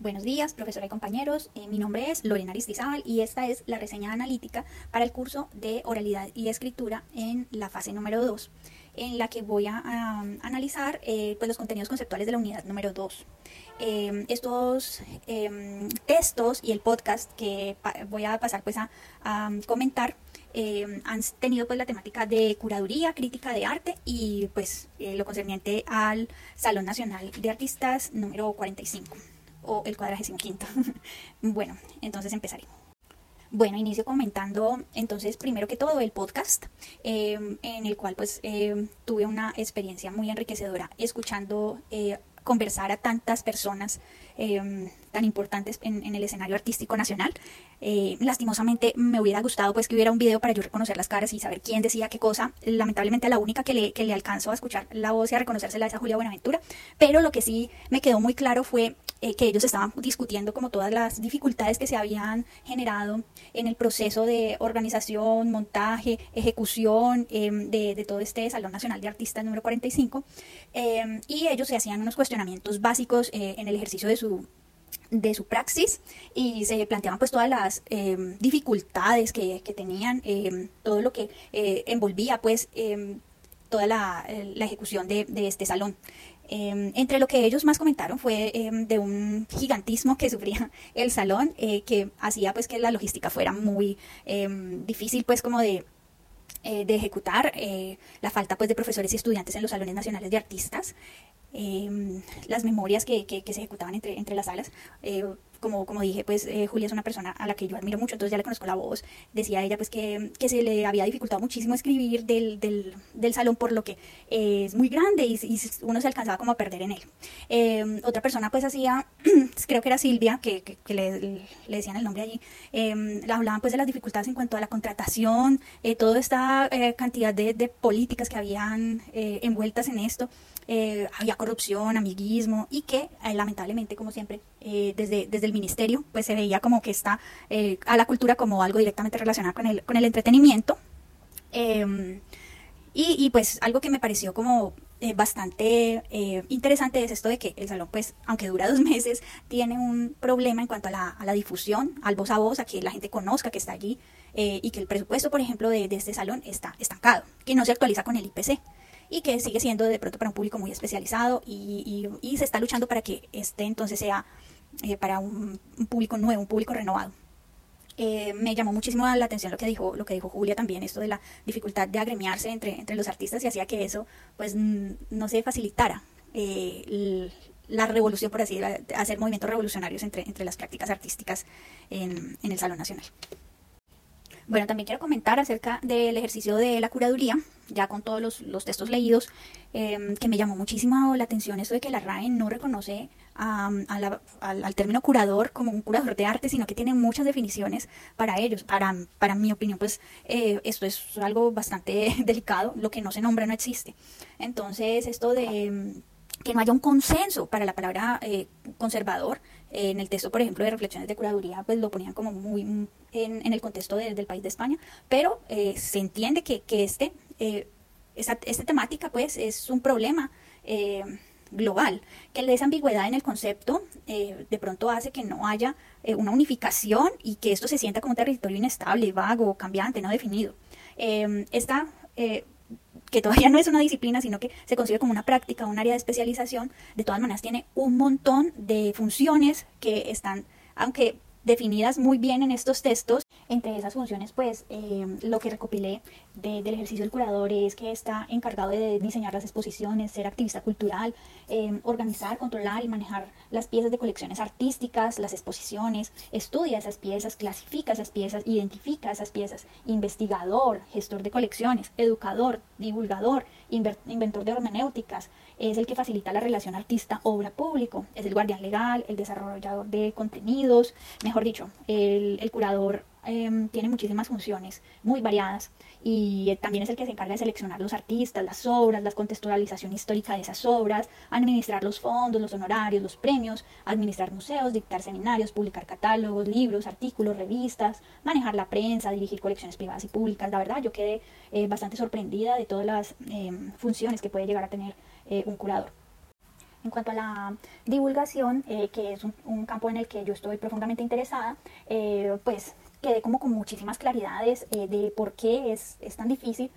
Buenos días, profesora y compañeros. Eh, mi nombre es Lorena Aristizábal y esta es la reseña analítica para el curso de oralidad y escritura en la fase número 2, en la que voy a, analizar eh, pues los contenidos conceptuales de la unidad número 2. Em, estos em, textos y el podcast que voy a pasar pues a, comentar em, han tenido pues la temática de curaduría, crítica de arte y pues eh, lo concerniente al Salón Nacional de Artistas número 45 o el cuadragésimo quinto. bueno, entonces empezaré. Bueno, inicio comentando entonces primero que todo el podcast, en el cual pues tuve una experiencia muy enriquecedora escuchando eh, conversar a tantas personas em, tan importantes en, el escenario artístico nacional. Eh, lastimosamente me hubiera gustado pues que hubiera un video para yo reconocer las caras y saber quién decía qué cosa. Lamentablemente la única que le, que le alcanzó a escuchar la voz y a reconocérsela es a Julia Buenaventura. Pero lo que sí me quedó muy claro fue eh, que ellos estaban discutiendo como todas las dificultades que se habían generado en el proceso de organización, montaje, ejecución em, de, todo este Salón Nacional de Artistas número 45 em, y ellos se hacían unos cuestionamientos básicos eh, en el ejercicio de su de su praxis y se planteaban pues todas las em, dificultades que, tenían, todo lo que eh, envolvía pues toda la, ejecución de, de, este salón. Em, entre lo que ellos más comentaron fue em, de un gigantismo que sufría el salón, eh, que hacía pues que la logística fuera muy em, difícil pues como de, eh, de ejecutar, eh, la falta pues de profesores y estudiantes en los salones nacionales de artistas, las memorias que, que, se ejecutaban entre, entre las salas como, como dije, pues eh, Julia es una persona a la que yo admiro mucho, entonces ya le conozco la voz. Decía ella pues que, que se le había dificultado muchísimo escribir del, del, del salón por lo que es muy grande y, uno se alcanzaba como a perder en él. Em, otra persona pues hacía, creo que era Silvia, que, que, le, le, decían el nombre allí, eh, hablaban pues de las dificultades en cuanto a la contratación, eh, toda esta eh, cantidad de, de, políticas que habían envueltas en esto. había corrupción, amiguismo y que lamentablemente, como siempre, desde, desde el ministerio, pues se veía como que está eh, a la cultura como algo directamente relacionado con el, con el entretenimiento. Em, y, pues algo que me pareció como eh, bastante eh, interesante es esto de que el salón, pues, aunque dura dos meses, tiene un problema en cuanto a la, a la difusión, al voz a voz, a que la gente conozca que está allí y que el presupuesto, por ejemplo, de, de, este salón está estancado, que no se actualiza con el IPC y que sigue siendo de pronto para un público muy especializado y, y, y se está luchando para que este entonces sea eh, para un, público nuevo, un público renovado. Eh, me llamó muchísimo la atención lo que dijo lo que dijo Julia también esto de la dificultad de agremiarse entre, entre los artistas y hacía que eso pues no se facilitara eh, la revolución por así decirlo, hacer movimientos revolucionarios entre, entre las prácticas artísticas en, en el Salón Nacional. Bueno, también quiero comentar acerca del ejercicio de la curaduría, ya con todos los, textos leídos, em, que me llamó muchísimo la atención eso de que la RAE no reconoce al, término curador como un curador de arte, sino que tiene muchas definiciones para ellos. Para, para mi opinión, pues eh, esto es algo bastante delicado, lo que no se nombra no existe. Entonces, esto de em, que no haya un consenso para la palabra eh, conservador, en el texto, por ejemplo, de reflexiones de curaduría, pues lo ponían como muy en, en el contexto del país de España, pero eh, se entiende que, que este, eh, esta, temática pues es un problema eh, global, que esa ambigüedad en el concepto de pronto hace que no haya una unificación y que esto se sienta como un territorio inestable, vago, cambiante, no definido. esta que todavía no es una disciplina, sino que se consigue como una práctica, un área de especialización, de todas maneras tiene un montón de funciones que están, aunque definidas muy bien en estos textos. Entre esas funciones, pues eh, lo que recopilé del ejercicio del curador es que está encargado de diseñar las exposiciones, ser activista cultural, eh, organizar, controlar y manejar las piezas de colecciones artísticas, las exposiciones, estudia esas piezas, clasifica esas piezas, identifica esas piezas, investigador, gestor de colecciones, educador, divulgador, inventor de hermenéuticas, es el que facilita la relación artista-obra-público, es el guardián legal, el desarrollador de contenidos, mejor dicho, el, el curador Em, tiene muchísimas funciones muy variadas y también es el que se encarga de seleccionar los artistas, las obras, la contextualización histórica de esas obras, administrar los fondos, los honorarios, los premios, administrar museos, dictar seminarios, publicar catálogos, libros, artículos, revistas, manejar la prensa, dirigir colecciones privadas y públicas. La verdad, yo quedé eh, bastante sorprendida de todas las em, funciones que puede llegar a tener eh, un curador. En cuanto a la divulgación, eh, que es un, campo en el que yo estoy profundamente interesada, eh, pues quedé como con muchísimas claridades de por qué es, es tan difícil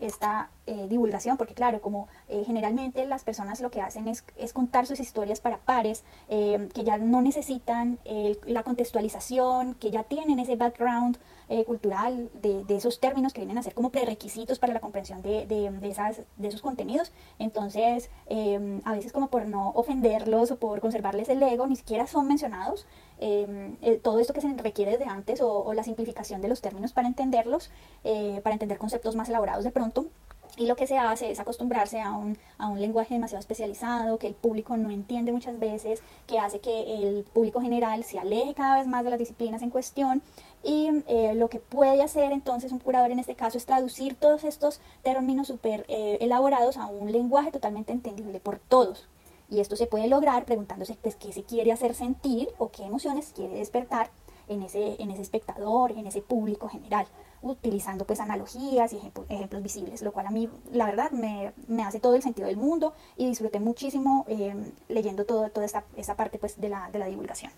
esta eh, divulgación, porque claro, como eh, generalmente las personas lo que hacen es, es contar sus historias para pares, em, que ya no necesitan la contextualización, que ya tienen ese background eh, cultural de, de, esos términos que vienen a ser como prerequisitos para la comprensión de, de, de esas, de esos contenidos. Entonces, em, a veces como por no ofenderlos o por conservarles el ego, ni siquiera son mencionados. Em, eh, todo esto que se requiere de antes o, la simplificación de los términos para entenderlos, eh, para entender conceptos más elaborados de pronto. Y lo que se hace es acostumbrarse a un, a un, lenguaje demasiado especializado, que el público no entiende muchas veces, que hace que el público general se aleje cada vez más de las disciplinas en cuestión. Y eh, lo que puede hacer entonces un curador en este caso es traducir todos estos términos súper elaborados a un lenguaje totalmente entendible por todos. Y esto se puede lograr preguntándose pues, qué se quiere hacer sentir o qué emociones quiere despertar en ese, en ese espectador, en ese público general, utilizando pues analogías y ejemplos, visibles, lo cual a mí la verdad me, me, hace todo el sentido del mundo y disfruté muchísimo eh, leyendo todo, toda esta, esta parte pues de la, de la divulgación.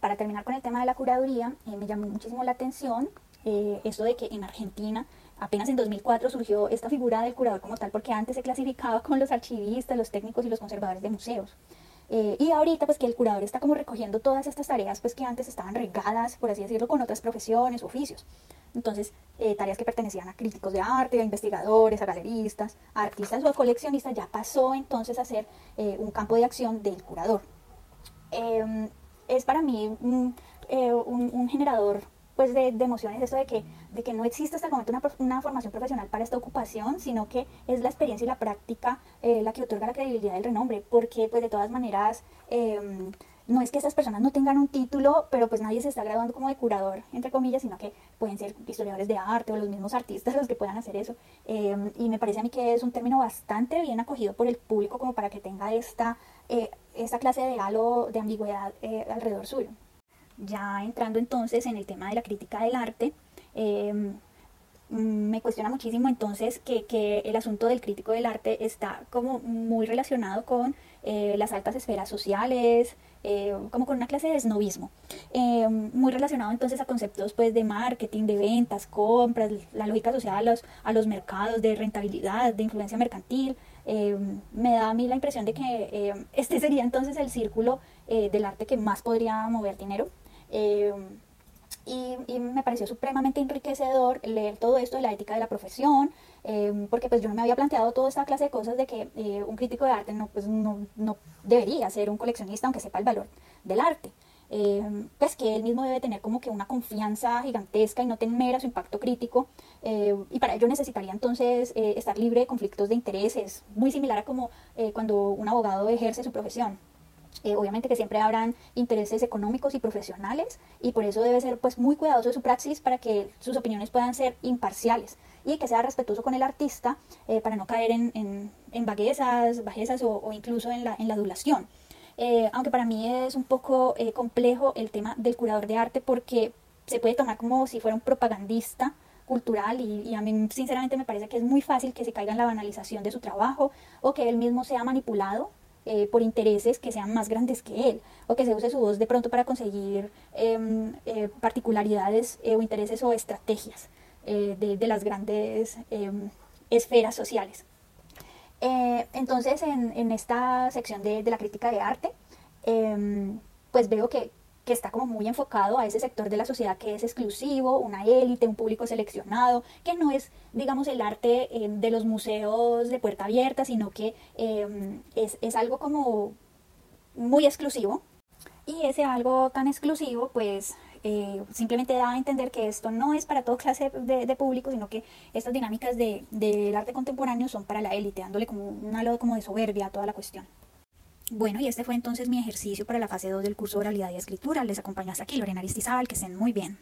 Para terminar con el tema de la curaduría, eh, me llamó muchísimo la atención eh, esto de que en Argentina apenas en 2004 surgió esta figura del curador como tal, porque antes se clasificaba con los archivistas, los técnicos y los conservadores de museos. Eh, y ahorita pues que el curador está como recogiendo todas estas tareas pues que antes estaban regadas, por así decirlo, con otras profesiones, oficios. Entonces, eh, tareas que pertenecían a críticos de arte, a investigadores, a galeristas, a artistas o a coleccionistas, ya pasó entonces a ser eh, un campo de acción del curador. Em, es para mí un, un generador pues de, emociones eso de que, de que no existe hasta el momento una, formación profesional para esta ocupación, sino que es la experiencia y la práctica eh, la que otorga la credibilidad del renombre, porque pues de todas maneras em, no es que estas personas no tengan un título, pero pues nadie se está graduando como de curador, entre comillas, sino que pueden ser historiadores de arte o los mismos artistas los que puedan hacer eso. Em, y me parece a mí que es un término bastante bien acogido por el público como para que tenga esta, eh, esta clase de halo de ambigüedad eh, alrededor suyo. Ya entrando entonces en el tema de la crítica del arte, em, me cuestiona muchísimo entonces que, el asunto del crítico del arte está como muy relacionado con eh, las altas esferas sociales, eh, como con una clase de snobismo, em, muy relacionado entonces a conceptos pues de marketing, de ventas, compras, la lógica asociada a los, a los mercados, de rentabilidad, de influencia mercantil. Em, me da a mí la impresión de que este sería entonces el círculo eh, del arte que más podría mover dinero. Eh, y, me pareció supremamente enriquecedor leer todo esto de la ética de la profesión, eh, porque pues yo no me había planteado toda esta clase de cosas de que eh, un crítico de arte no, pues no, no, debería ser un coleccionista aunque sepa el valor del arte. pues que él mismo debe tener como que una confianza gigantesca y no temer a su impacto crítico y para ello necesitaría entonces estar libre de conflictos de intereses, muy similar a como cuando un abogado ejerce su profesión. Eh, obviamente que siempre habrán intereses económicos y profesionales y por eso debe ser pues muy cuidadoso de su praxis para que sus opiniones puedan ser imparciales y que sea respetuoso con el artista eh, para no caer en, en, en vaguezas, bajezas o, incluso en la, en la adulación. Eh, aunque para mí es un poco complejo el tema del curador de arte porque se puede tomar como si fuera un propagandista cultural y, y, a mí sinceramente me parece que es muy fácil que se caiga en la banalización de su trabajo o que él mismo sea manipulado eh, por intereses que sean más grandes que él, o que se use su voz de pronto para conseguir em, eh, particularidades eh, o intereses o estrategias de, las grandes em, esferas sociales. entonces, en, en, esta sección de, de, la crítica de arte, em, pues veo que, que está como muy enfocado a ese sector de la sociedad que es exclusivo, una élite, un público seleccionado, que no es, digamos, el arte eh, de los museos de puerta abierta, sino que em, es, es algo como muy exclusivo. Y ese algo tan exclusivo, pues eh, simplemente da a entender que esto no es para toda clase de, de público, sino que estas dinámicas del de, arte contemporáneo son para la élite, dándole como un halo como de soberbia a toda la cuestión. Bueno, y este fue entonces mi ejercicio para la fase 2 del curso de Oralidad y Escritura. Les acompaña hasta aquí Lorena Aristizábal, que estén muy bien.